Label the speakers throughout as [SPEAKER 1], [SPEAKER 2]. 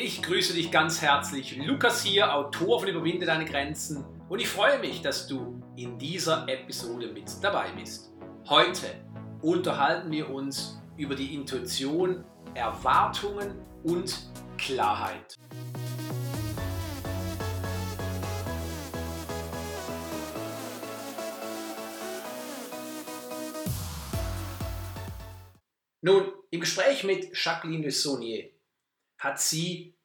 [SPEAKER 1] Ich grüße dich ganz herzlich. Lukas hier, Autor von Überwinde deine Grenzen. Und ich freue mich, dass du in dieser Episode mit dabei bist. Heute unterhalten wir uns über die Intuition, Erwartungen und Klarheit. Nun, im Gespräch mit Jacqueline de Saunier hat sie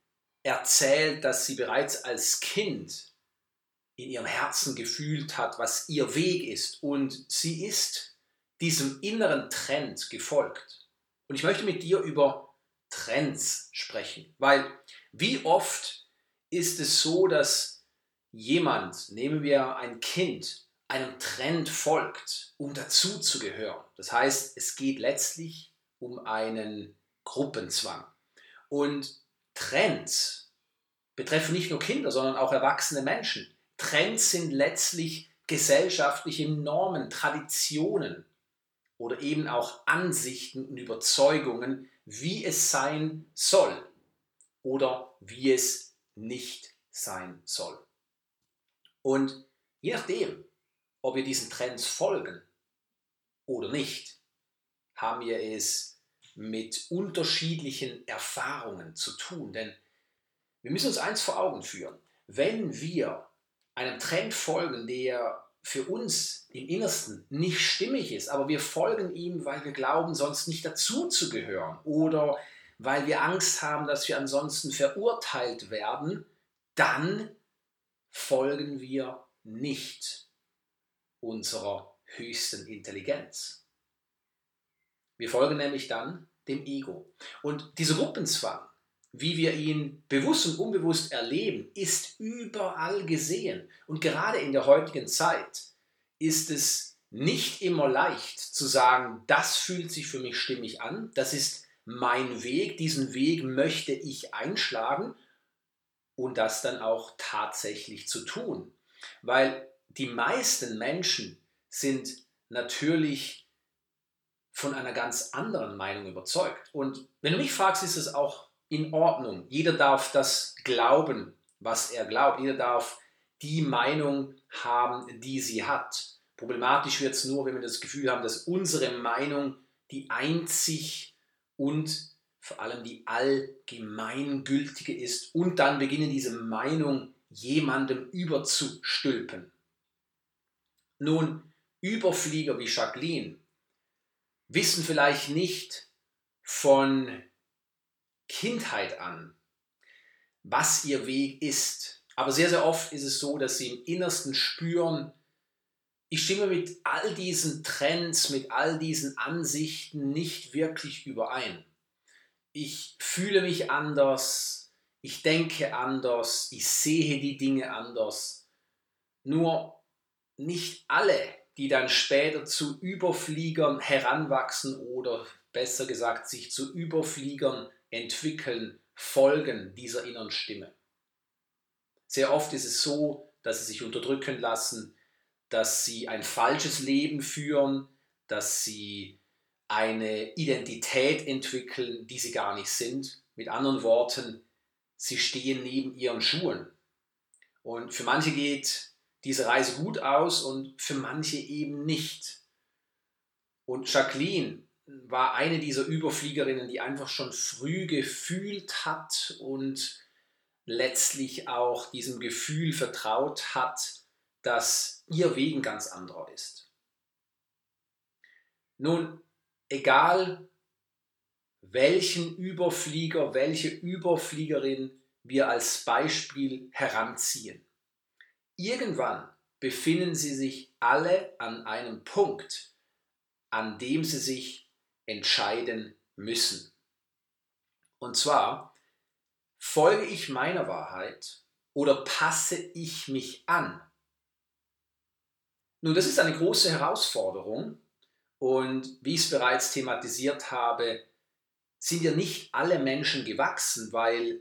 [SPEAKER 1] erzählt, dass sie bereits als Kind in ihrem Herzen gefühlt hat, was ihr Weg ist. Und sie ist diesem inneren Trend gefolgt. Und ich möchte mit dir über Trends sprechen, weil wie oft ist es so, dass jemand, nehmen wir ein Kind, einem Trend folgt, um dazuzugehören. Das heißt, es geht letztlich um einen Gruppenzwang. Und Trends betreffen nicht nur Kinder, sondern auch erwachsene Menschen. Trends sind letztlich gesellschaftliche Normen, Traditionen oder eben auch Ansichten und Überzeugungen, wie es sein soll oder wie es nicht sein soll. Und je nachdem, ob wir diesen Trends folgen oder nicht, haben wir es mit unterschiedlichen Erfahrungen zu tun. Denn wir müssen uns eins vor Augen führen. Wenn wir einem Trend folgen, der für uns im Innersten nicht stimmig ist, aber wir folgen ihm, weil wir glauben, sonst nicht dazu zu gehören oder weil wir Angst haben, dass wir ansonsten verurteilt werden, dann folgen wir nicht unserer höchsten Intelligenz. Wir folgen nämlich dann dem Ego. Und dieser Gruppenzwang, wie wir ihn bewusst und unbewusst erleben, ist überall gesehen. Und gerade in der heutigen Zeit ist es nicht immer leicht zu sagen, das fühlt sich für mich stimmig an, das ist mein Weg, diesen Weg möchte ich einschlagen und das dann auch tatsächlich zu tun. Weil die meisten Menschen sind natürlich von einer ganz anderen Meinung überzeugt. Und wenn du mich fragst, ist es auch in Ordnung. Jeder darf das glauben, was er glaubt. Jeder darf die Meinung haben, die sie hat. Problematisch wird es nur, wenn wir das Gefühl haben, dass unsere Meinung die einzig und vor allem die allgemeingültige ist und dann beginnen diese Meinung jemandem überzustülpen. Nun, Überflieger wie Jacqueline wissen vielleicht nicht von Kindheit an, was ihr Weg ist. Aber sehr, sehr oft ist es so, dass sie im Innersten spüren, ich stimme mit all diesen Trends, mit all diesen Ansichten nicht wirklich überein. Ich fühle mich anders, ich denke anders, ich sehe die Dinge anders. Nur nicht alle die dann später zu Überfliegern heranwachsen oder besser gesagt sich zu Überfliegern entwickeln, folgen dieser inneren Stimme. Sehr oft ist es so, dass sie sich unterdrücken lassen, dass sie ein falsches Leben führen, dass sie eine Identität entwickeln, die sie gar nicht sind. Mit anderen Worten, sie stehen neben ihren Schuhen. Und für manche geht diese Reise gut aus und für manche eben nicht. Und Jacqueline war eine dieser Überfliegerinnen, die einfach schon früh gefühlt hat und letztlich auch diesem Gefühl vertraut hat, dass ihr Weg ein ganz anderer ist. Nun, egal welchen Überflieger, welche Überfliegerin wir als Beispiel heranziehen, Irgendwann befinden sie sich alle an einem Punkt, an dem sie sich entscheiden müssen. Und zwar, folge ich meiner Wahrheit oder passe ich mich an? Nun, das ist eine große Herausforderung und wie ich es bereits thematisiert habe, sind ja nicht alle Menschen gewachsen, weil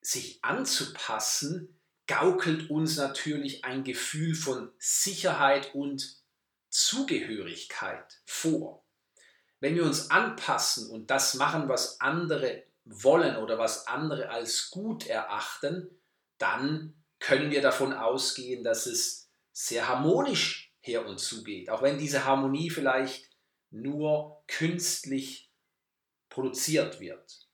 [SPEAKER 1] sich anzupassen gaukelt uns natürlich ein Gefühl von Sicherheit und Zugehörigkeit vor. Wenn wir uns anpassen und das machen, was andere wollen oder was andere als gut erachten, dann können wir davon ausgehen, dass es sehr harmonisch her und zugeht. Auch wenn diese Harmonie vielleicht nur künstlich produziert wird.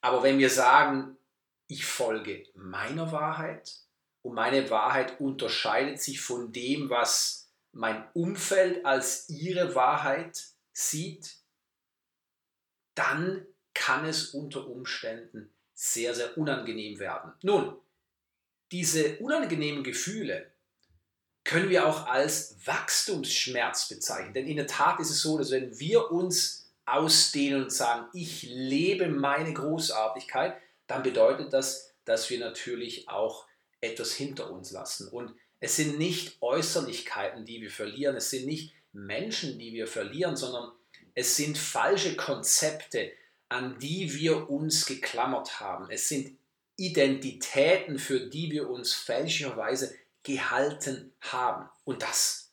[SPEAKER 1] Aber wenn wir sagen, ich folge meiner Wahrheit und meine Wahrheit unterscheidet sich von dem, was mein Umfeld als ihre Wahrheit sieht, dann kann es unter Umständen sehr, sehr unangenehm werden. Nun, diese unangenehmen Gefühle können wir auch als Wachstumsschmerz bezeichnen. Denn in der Tat ist es so, dass wenn wir uns ausdehnen und sagen, ich lebe meine Großartigkeit, dann bedeutet das, dass wir natürlich auch etwas hinter uns lassen. Und es sind nicht Äußerlichkeiten, die wir verlieren, es sind nicht Menschen, die wir verlieren, sondern es sind falsche Konzepte, an die wir uns geklammert haben. Es sind Identitäten, für die wir uns fälschlicherweise gehalten haben. Und das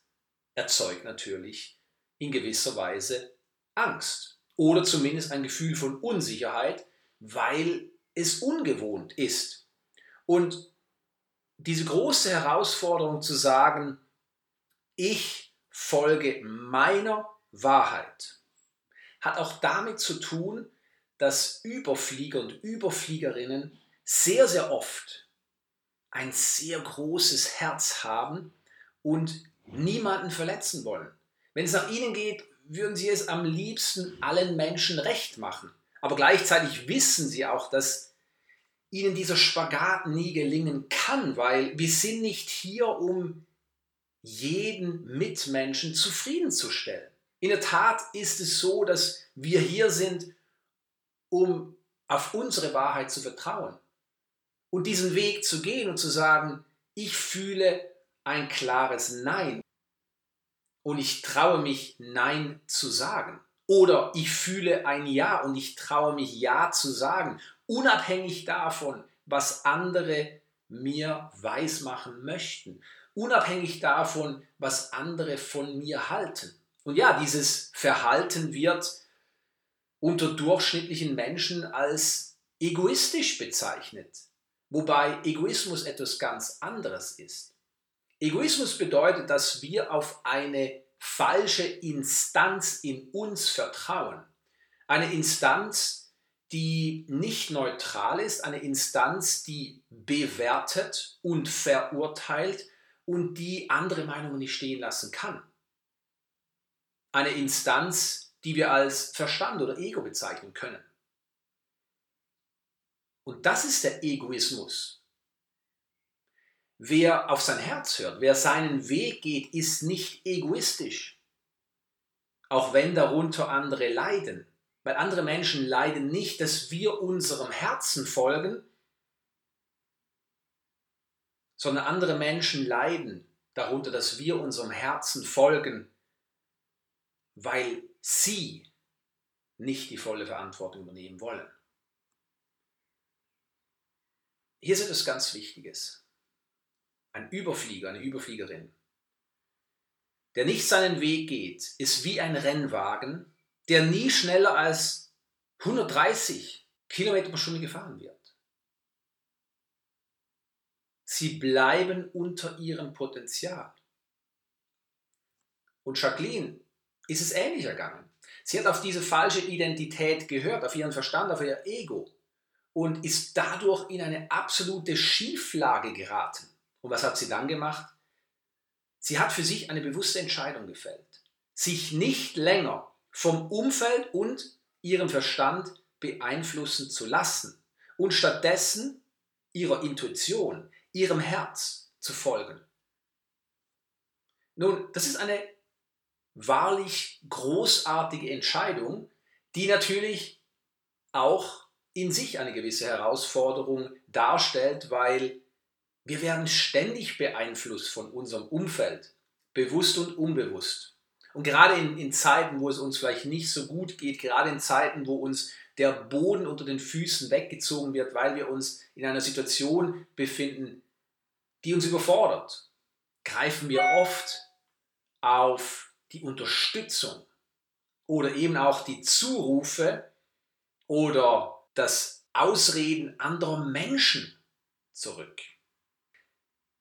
[SPEAKER 1] erzeugt natürlich in gewisser Weise Angst oder zumindest ein Gefühl von Unsicherheit, weil es ungewohnt ist. Und diese große Herausforderung zu sagen, ich folge meiner Wahrheit, hat auch damit zu tun, dass Überflieger und Überfliegerinnen sehr, sehr oft ein sehr großes Herz haben und niemanden verletzen wollen. Wenn es nach ihnen geht, würden sie es am liebsten allen Menschen recht machen. Aber gleichzeitig wissen sie auch, dass ihnen dieser Spagat nie gelingen kann, weil wir sind nicht hier, um jeden Mitmenschen zufriedenzustellen. In der Tat ist es so, dass wir hier sind, um auf unsere Wahrheit zu vertrauen und diesen Weg zu gehen und zu sagen, ich fühle ein klares Nein und ich traue mich Nein zu sagen. Oder ich fühle ein Ja und ich traue mich Ja zu sagen, unabhängig davon, was andere mir weismachen möchten, unabhängig davon, was andere von mir halten. Und ja, dieses Verhalten wird unter durchschnittlichen Menschen als egoistisch bezeichnet, wobei Egoismus etwas ganz anderes ist. Egoismus bedeutet, dass wir auf eine falsche Instanz in uns vertrauen. Eine Instanz, die nicht neutral ist, eine Instanz, die bewertet und verurteilt und die andere Meinungen nicht stehen lassen kann. Eine Instanz, die wir als Verstand oder Ego bezeichnen können. Und das ist der Egoismus. Wer auf sein Herz hört, wer seinen Weg geht, ist nicht egoistisch. Auch wenn darunter andere leiden. Weil andere Menschen leiden nicht, dass wir unserem Herzen folgen, sondern andere Menschen leiden darunter, dass wir unserem Herzen folgen, weil sie nicht die volle Verantwortung übernehmen wollen. Hier ist etwas ganz Wichtiges. Ein Überflieger, eine Überfliegerin, der nicht seinen Weg geht, ist wie ein Rennwagen, der nie schneller als 130 Kilometer pro Stunde gefahren wird. Sie bleiben unter ihrem Potenzial. Und Jacqueline ist es ähnlich ergangen. Sie hat auf diese falsche Identität gehört, auf ihren Verstand, auf ihr Ego und ist dadurch in eine absolute Schieflage geraten. Und was hat sie dann gemacht? Sie hat für sich eine bewusste Entscheidung gefällt, sich nicht länger vom Umfeld und ihrem Verstand beeinflussen zu lassen und stattdessen ihrer Intuition, ihrem Herz zu folgen. Nun, das ist eine wahrlich großartige Entscheidung, die natürlich auch in sich eine gewisse Herausforderung darstellt, weil wir werden ständig beeinflusst von unserem Umfeld, bewusst und unbewusst. Und gerade in, in Zeiten, wo es uns vielleicht nicht so gut geht, gerade in Zeiten, wo uns der Boden unter den Füßen weggezogen wird, weil wir uns in einer Situation befinden, die uns überfordert, greifen wir oft auf die Unterstützung oder eben auch die Zurufe oder das Ausreden anderer Menschen zurück.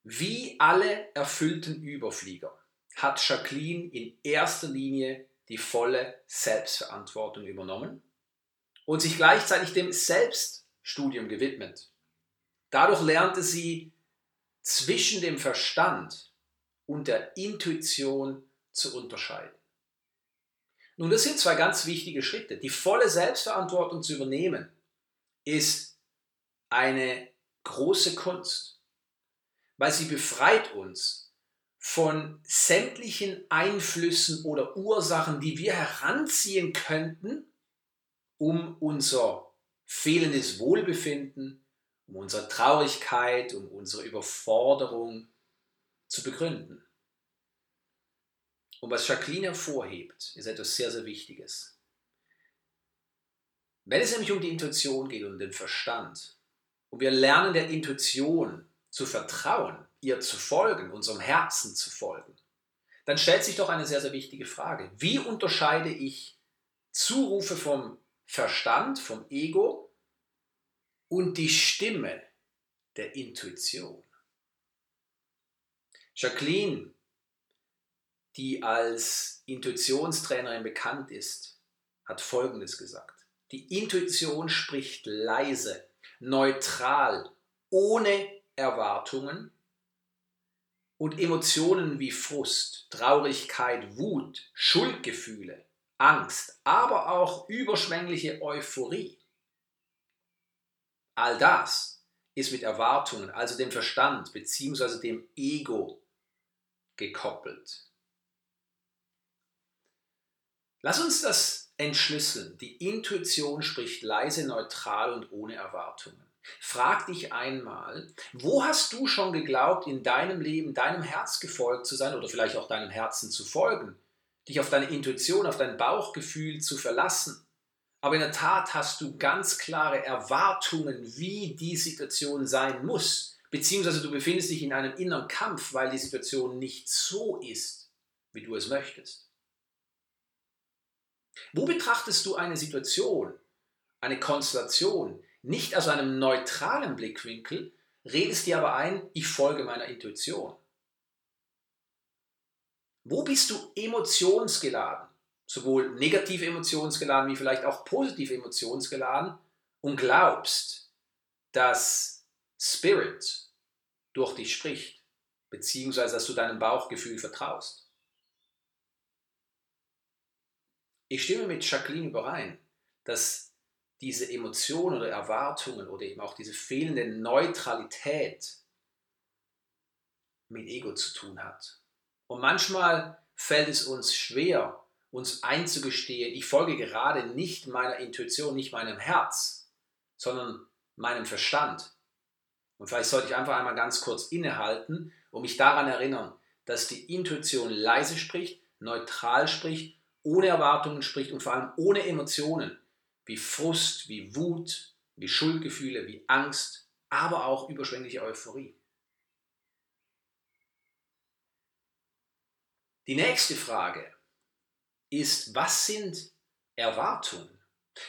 [SPEAKER 1] Wie alle erfüllten Überflieger hat Jacqueline in erster Linie die volle Selbstverantwortung übernommen und sich gleichzeitig dem Selbststudium gewidmet. Dadurch lernte sie zwischen dem Verstand und der Intuition zu unterscheiden. Nun, das sind zwei ganz wichtige Schritte. Die volle Selbstverantwortung zu übernehmen ist eine große Kunst, weil sie befreit uns von sämtlichen Einflüssen oder Ursachen, die wir heranziehen könnten, um unser fehlendes Wohlbefinden, um unsere Traurigkeit, um unsere Überforderung zu begründen. Und was Jacqueline hervorhebt, ist etwas sehr, sehr Wichtiges. Wenn es nämlich um die Intuition geht und den Verstand, und wir lernen der Intuition zu vertrauen, ihr zu folgen, unserem Herzen zu folgen, dann stellt sich doch eine sehr, sehr wichtige Frage. Wie unterscheide ich Zurufe vom Verstand, vom Ego und die Stimme der Intuition? Jacqueline die als Intuitionstrainerin bekannt ist, hat Folgendes gesagt. Die Intuition spricht leise, neutral, ohne Erwartungen und Emotionen wie Frust, Traurigkeit, Wut, Schuldgefühle, Angst, aber auch überschwängliche Euphorie. All das ist mit Erwartungen, also dem Verstand bzw. dem Ego gekoppelt. Lass uns das entschlüsseln. Die Intuition spricht leise, neutral und ohne Erwartungen. Frag dich einmal, wo hast du schon geglaubt, in deinem Leben deinem Herz gefolgt zu sein oder vielleicht auch deinem Herzen zu folgen, dich auf deine Intuition, auf dein Bauchgefühl zu verlassen? Aber in der Tat hast du ganz klare Erwartungen, wie die Situation sein muss, beziehungsweise du befindest dich in einem inneren Kampf, weil die Situation nicht so ist, wie du es möchtest. Wo betrachtest du eine Situation, eine Konstellation nicht aus einem neutralen Blickwinkel, redest dir aber ein, ich folge meiner Intuition? Wo bist du emotionsgeladen, sowohl negativ emotionsgeladen wie vielleicht auch positiv emotionsgeladen und glaubst, dass Spirit durch dich spricht, beziehungsweise dass du deinem Bauchgefühl vertraust? Ich stimme mit Jacqueline überein, dass diese Emotionen oder Erwartungen oder eben auch diese fehlende Neutralität mit Ego zu tun hat. Und manchmal fällt es uns schwer, uns einzugestehen, ich folge gerade nicht meiner Intuition, nicht meinem Herz, sondern meinem Verstand. Und vielleicht sollte ich einfach einmal ganz kurz innehalten und mich daran erinnern, dass die Intuition leise spricht, neutral spricht ohne Erwartungen spricht und vor allem ohne Emotionen wie Frust, wie Wut, wie Schuldgefühle, wie Angst, aber auch überschwängliche Euphorie. Die nächste Frage ist, was sind Erwartungen?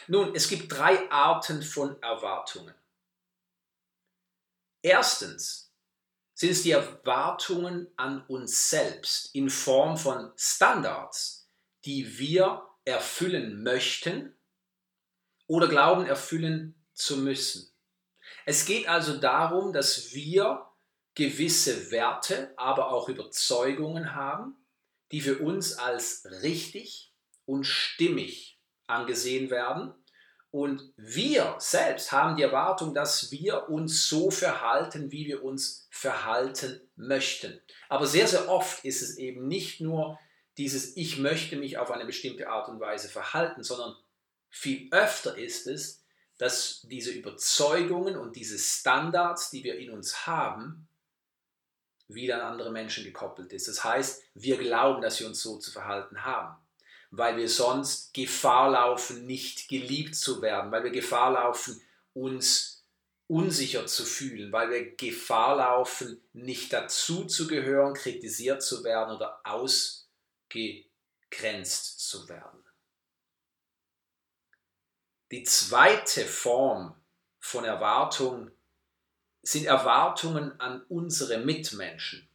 [SPEAKER 1] Nun, es gibt drei Arten von Erwartungen. Erstens sind es die Erwartungen an uns selbst in Form von Standards, die wir erfüllen möchten oder glauben erfüllen zu müssen. Es geht also darum, dass wir gewisse Werte, aber auch Überzeugungen haben, die für uns als richtig und stimmig angesehen werden. Und wir selbst haben die Erwartung, dass wir uns so verhalten, wie wir uns verhalten möchten. Aber sehr, sehr oft ist es eben nicht nur dieses Ich möchte mich auf eine bestimmte Art und Weise verhalten, sondern viel öfter ist es, dass diese Überzeugungen und diese Standards, die wir in uns haben, wieder an andere Menschen gekoppelt ist. Das heißt, wir glauben, dass wir uns so zu verhalten haben, weil wir sonst Gefahr laufen, nicht geliebt zu werden, weil wir Gefahr laufen, uns unsicher zu fühlen, weil wir Gefahr laufen, nicht dazu zu gehören, kritisiert zu werden oder aus ausgegrenzt zu werden. Die zweite Form von Erwartung sind Erwartungen an unsere Mitmenschen,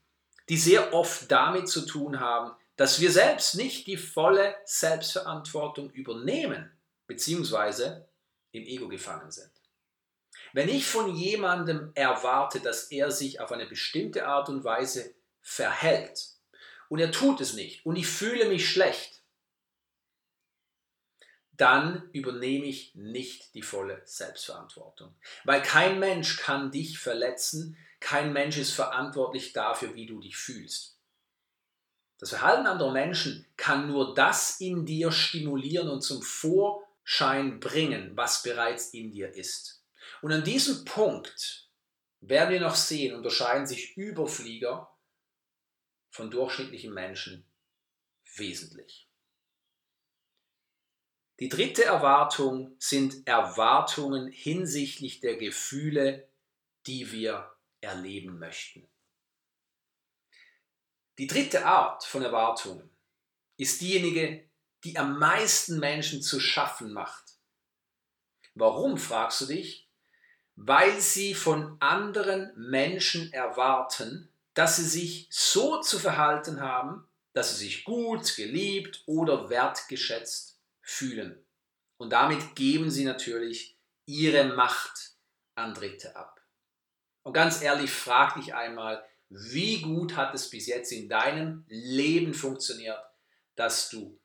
[SPEAKER 1] die sehr oft damit zu tun haben, dass wir selbst nicht die volle Selbstverantwortung übernehmen, beziehungsweise im Ego gefangen sind. Wenn ich von jemandem erwarte, dass er sich auf eine bestimmte Art und Weise verhält und er tut es nicht und ich fühle mich schlecht, dann übernehme ich nicht die volle Selbstverantwortung. Weil kein Mensch kann dich verletzen, kein Mensch ist verantwortlich dafür, wie du dich fühlst. Das Verhalten anderer Menschen kann nur das in dir stimulieren und zum Vorschein bringen, was bereits in dir ist. Und an diesem Punkt werden wir noch sehen, unterscheiden sich Überflieger von durchschnittlichen Menschen wesentlich. Die dritte Erwartung sind Erwartungen hinsichtlich der Gefühle, die wir erleben möchten. Die dritte Art von Erwartungen ist diejenige, die am meisten Menschen zu schaffen macht. Warum, fragst du dich? Weil sie von anderen Menschen erwarten, dass sie sich so zu verhalten haben, dass sie sich gut, geliebt oder wertgeschätzt fühlen. Und damit geben sie natürlich ihre Macht an Dritte ab. Und ganz ehrlich, frag dich einmal, wie gut hat es bis jetzt in deinem Leben funktioniert, dass du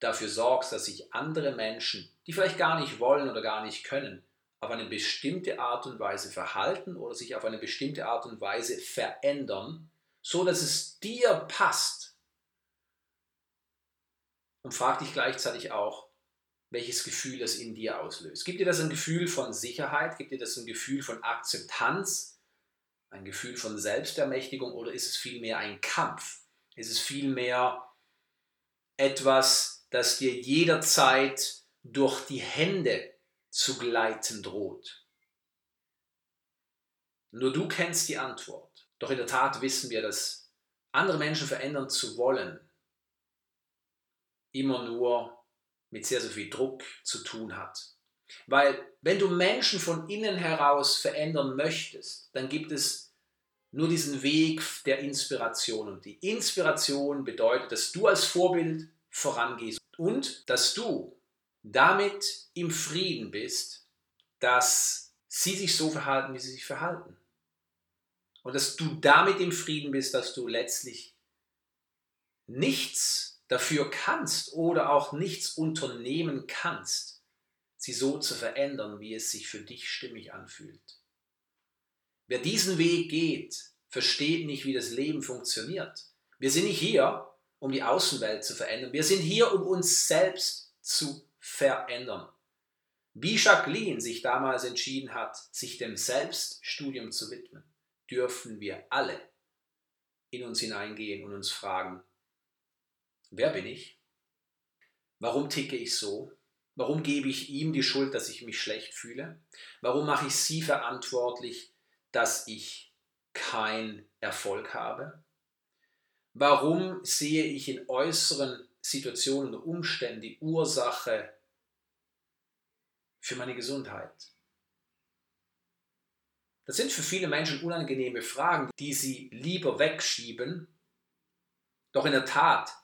[SPEAKER 1] dafür sorgst, dass sich andere Menschen, die vielleicht gar nicht wollen oder gar nicht können, auf eine bestimmte Art und Weise verhalten oder sich auf eine bestimmte Art und Weise verändern, so dass es dir passt und frag dich gleichzeitig auch, welches Gefühl es in dir auslöst. Gibt dir das ein Gefühl von Sicherheit? Gibt dir das ein Gefühl von Akzeptanz? Ein Gefühl von Selbstermächtigung? Oder ist es vielmehr ein Kampf? Ist es vielmehr etwas, das dir jederzeit durch die Hände zu gleiten droht? Nur du kennst die Antwort. Doch in der Tat wissen wir, dass andere Menschen verändern zu wollen, immer nur mit sehr, sehr viel Druck zu tun hat. Weil wenn du Menschen von innen heraus verändern möchtest, dann gibt es nur diesen Weg der Inspiration. Und die Inspiration bedeutet, dass du als Vorbild vorangehst und dass du damit im Frieden bist, dass sie sich so verhalten, wie sie sich verhalten. Und dass du damit im Frieden bist, dass du letztlich nichts dafür kannst oder auch nichts unternehmen kannst, sie so zu verändern, wie es sich für dich stimmig anfühlt. Wer diesen Weg geht, versteht nicht, wie das Leben funktioniert. Wir sind nicht hier, um die Außenwelt zu verändern. Wir sind hier, um uns selbst zu verändern. Wie Jacqueline sich damals entschieden hat, sich dem Selbststudium zu widmen, dürfen wir alle in uns hineingehen und uns fragen, Wer bin ich? Warum ticke ich so? Warum gebe ich ihm die Schuld, dass ich mich schlecht fühle? Warum mache ich sie verantwortlich, dass ich keinen Erfolg habe? Warum sehe ich in äußeren Situationen und Umständen die Ursache für meine Gesundheit? Das sind für viele Menschen unangenehme Fragen, die sie lieber wegschieben. Doch in der Tat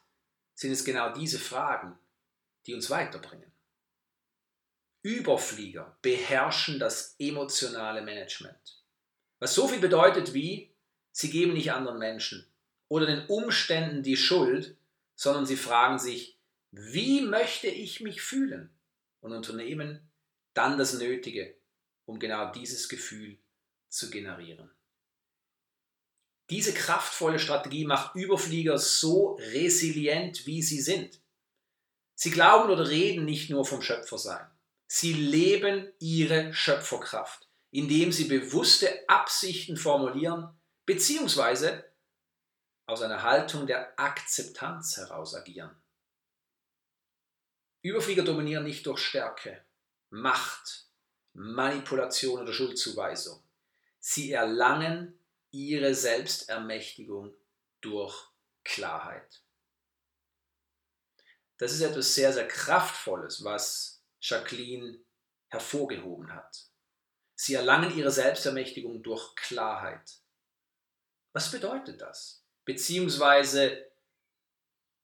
[SPEAKER 1] sind es genau diese Fragen, die uns weiterbringen. Überflieger beherrschen das emotionale Management. Was so viel bedeutet wie, sie geben nicht anderen Menschen oder den Umständen die Schuld, sondern sie fragen sich, wie möchte ich mich fühlen? Und unternehmen dann das Nötige, um genau dieses Gefühl zu generieren. Diese kraftvolle Strategie macht Überflieger so resilient, wie sie sind. Sie glauben oder reden nicht nur vom Schöpfersein. Sie leben ihre Schöpferkraft, indem sie bewusste Absichten formulieren, beziehungsweise aus einer Haltung der Akzeptanz heraus agieren. Überflieger dominieren nicht durch Stärke, Macht, Manipulation oder Schuldzuweisung. Sie erlangen ihre Selbstermächtigung durch Klarheit. Das ist etwas sehr, sehr Kraftvolles, was Jacqueline hervorgehoben hat. Sie erlangen ihre Selbstermächtigung durch Klarheit. Was bedeutet das? Beziehungsweise,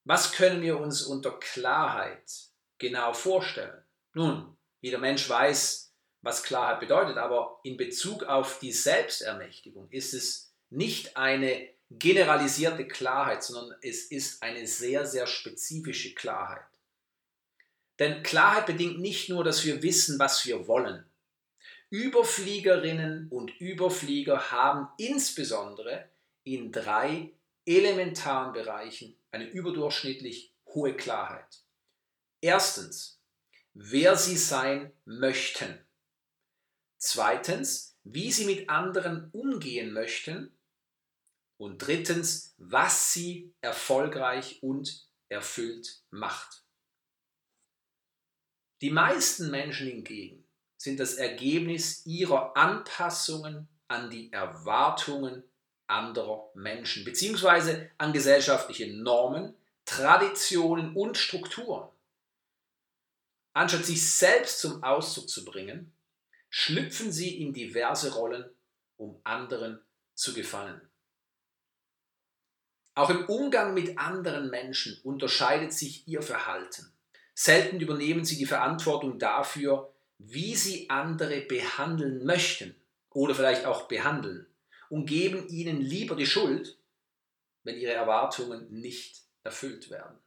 [SPEAKER 1] was können wir uns unter Klarheit genau vorstellen? Nun, jeder Mensch weiß, was Klarheit bedeutet, aber in Bezug auf die Selbstermächtigung ist es nicht eine generalisierte Klarheit, sondern es ist eine sehr, sehr spezifische Klarheit. Denn Klarheit bedingt nicht nur, dass wir wissen, was wir wollen. Überfliegerinnen und Überflieger haben insbesondere in drei elementaren Bereichen eine überdurchschnittlich hohe Klarheit. Erstens, wer sie sein möchten. Zweitens, wie sie mit anderen umgehen möchten. Und drittens, was sie erfolgreich und erfüllt macht. Die meisten Menschen hingegen sind das Ergebnis ihrer Anpassungen an die Erwartungen anderer Menschen, beziehungsweise an gesellschaftliche Normen, Traditionen und Strukturen. Anstatt sich selbst zum Ausdruck zu bringen, schlüpfen sie in diverse Rollen, um anderen zu gefallen. Auch im Umgang mit anderen Menschen unterscheidet sich ihr Verhalten. Selten übernehmen sie die Verantwortung dafür, wie sie andere behandeln möchten oder vielleicht auch behandeln und geben ihnen lieber die Schuld, wenn ihre Erwartungen nicht erfüllt werden.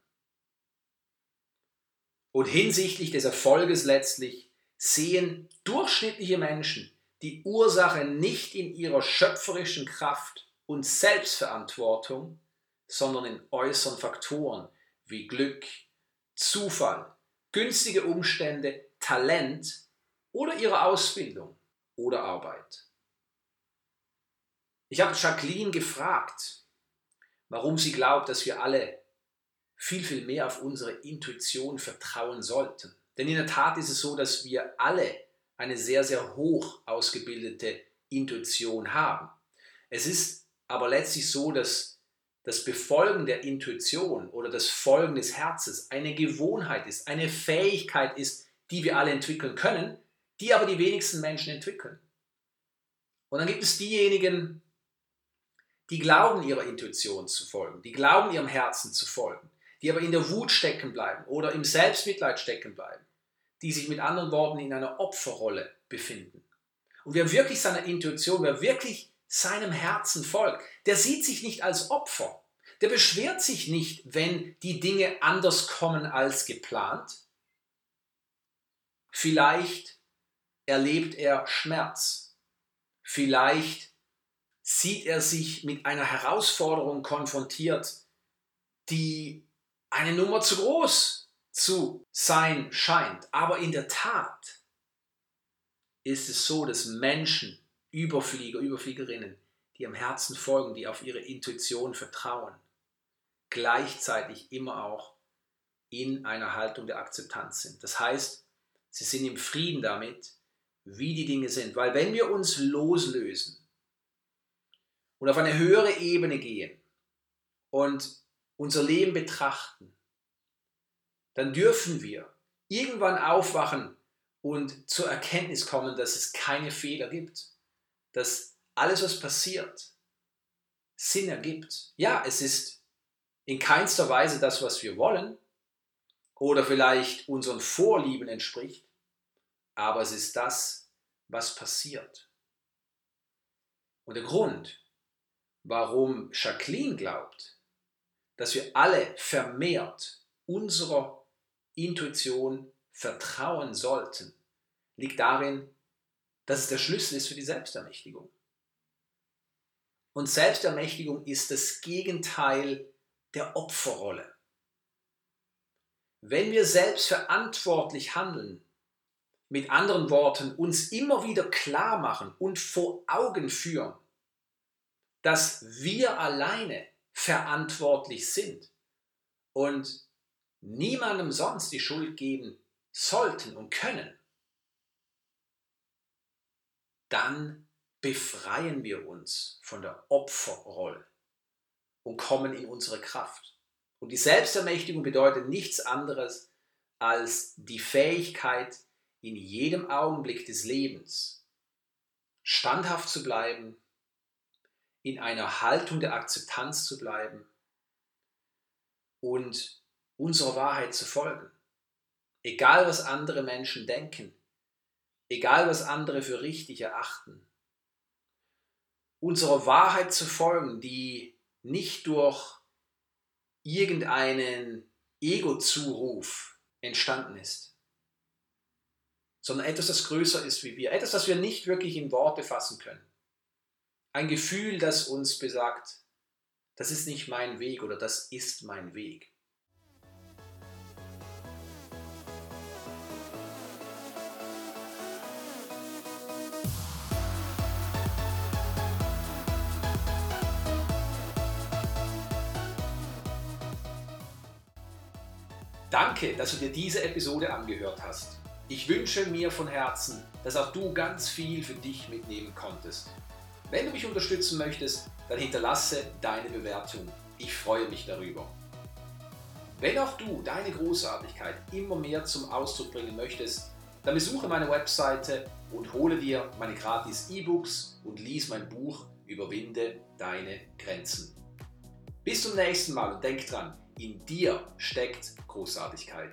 [SPEAKER 1] Und hinsichtlich des Erfolges letztlich sehen durchschnittliche Menschen die Ursache nicht in ihrer schöpferischen Kraft und Selbstverantwortung, sondern in äußeren Faktoren wie Glück, Zufall, günstige Umstände, Talent oder ihre Ausbildung oder Arbeit. Ich habe Jacqueline gefragt, warum sie glaubt, dass wir alle viel, viel mehr auf unsere Intuition vertrauen sollten. Denn in der Tat ist es so, dass wir alle eine sehr, sehr hoch ausgebildete Intuition haben. Es ist aber letztlich so, dass das Befolgen der Intuition oder das Folgen des Herzens eine Gewohnheit ist, eine Fähigkeit ist, die wir alle entwickeln können, die aber die wenigsten Menschen entwickeln. Und dann gibt es diejenigen, die glauben ihrer Intuition zu folgen, die glauben ihrem Herzen zu folgen, die aber in der Wut stecken bleiben oder im Selbstmitleid stecken bleiben, die sich mit anderen Worten in einer Opferrolle befinden. Und wer wirklich seiner Intuition, wer wirklich seinem Herzen folgt, der sieht sich nicht als Opfer. Der beschwert sich nicht, wenn die Dinge anders kommen als geplant. Vielleicht erlebt er Schmerz. Vielleicht sieht er sich mit einer Herausforderung konfrontiert, die eine Nummer zu groß zu sein scheint. Aber in der Tat ist es so, dass Menschen, Überflieger, Überfliegerinnen, die am Herzen folgen, die auf ihre Intuition vertrauen, gleichzeitig immer auch in einer Haltung der Akzeptanz sind. Das heißt, sie sind im Frieden damit, wie die Dinge sind. Weil wenn wir uns loslösen und auf eine höhere Ebene gehen und unser Leben betrachten, dann dürfen wir irgendwann aufwachen und zur Erkenntnis kommen, dass es keine Fehler gibt, dass alles, was passiert, Sinn ergibt. Ja, es ist in keinster Weise das, was wir wollen oder vielleicht unseren Vorlieben entspricht, aber es ist das, was passiert. Und der Grund, warum Jacqueline glaubt, dass wir alle vermehrt unserer Intuition vertrauen sollten, liegt darin, dass es der Schlüssel ist für die Selbstermächtigung. Und Selbstermächtigung ist das Gegenteil der Opferrolle. Wenn wir selbstverantwortlich handeln, mit anderen Worten uns immer wieder klar machen und vor Augen führen, dass wir alleine verantwortlich sind und niemandem sonst die Schuld geben sollten und können, dann befreien wir uns von der Opferrolle und kommen in unsere Kraft. Und die Selbstermächtigung bedeutet nichts anderes als die Fähigkeit, in jedem Augenblick des Lebens standhaft zu bleiben, in einer Haltung der Akzeptanz zu bleiben und unserer Wahrheit zu folgen. Egal was andere Menschen denken, egal was andere für richtig erachten. Unserer Wahrheit zu folgen, die nicht durch irgendeinen Ego-Zuruf entstanden ist, sondern etwas, das größer ist wie wir, etwas, das wir nicht wirklich in Worte fassen können. Ein Gefühl, das uns besagt, das ist nicht mein Weg oder das ist mein Weg. Danke, dass du dir diese Episode angehört hast. Ich wünsche mir von Herzen, dass auch du ganz viel für dich mitnehmen konntest. Wenn du mich unterstützen möchtest, dann hinterlasse deine Bewertung. Ich freue mich darüber. Wenn auch du deine Großartigkeit immer mehr zum Ausdruck bringen möchtest, dann besuche meine Webseite und hole dir meine gratis E-Books und lies mein Buch Überwinde deine Grenzen. Bis zum nächsten Mal und denk dran, in dir steckt Großartigkeit.